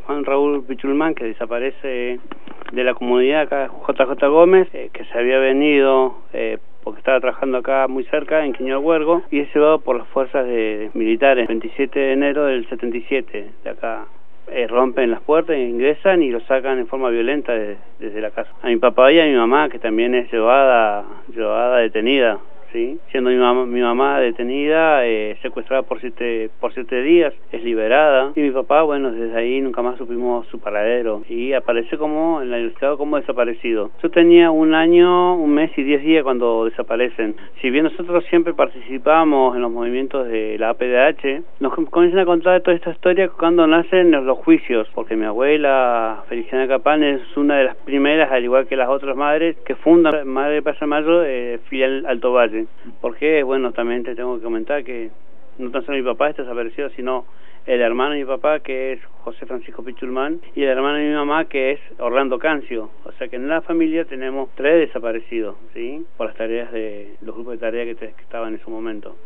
Juan Raúl Pichulmán, que desaparece de la comunidad acá, JJ Gómez, eh, que se había venido eh, porque estaba trabajando acá muy cerca, en Quiñol Huergo, y es llevado por las fuerzas de, militares, 27 de enero del 77, de acá. Eh, rompen las puertas, ingresan y lo sacan en forma violenta desde la casa. A mi papá y a mi mamá, que también es llevada, llevada detenida ¿sí? siendo mi mamá, mi mamá detenida, eh, secuestrada por siete, por siete días, es liberada. Y mi papá, bueno, desde ahí nunca más supimos su paradero. Y aparece como en la universidad como desaparecido. Yo tenía un año, un mes y diez días cuando desaparecen. Si bien nosotros siempre participamos en los movimientos de la APDH, nos comienzan a contar toda esta historia cuando nacen los juicios, porque mi abuela, Feliciana Capán, es una de las primeras, al igual que las otras madres, que fundan Madre Plaza Mayo, eh, filial Alto Valle. Porque, bueno, también te tengo que comentar que no tan solo mi papá está desaparecido, sino el hermano de mi papá, que es José Francisco Pichulmán, y el hermano de mi mamá, que es Orlando Cancio. O sea que en la familia tenemos tres desaparecidos, ¿sí? Por las tareas de los grupos de tareas que, que estaban en su momento.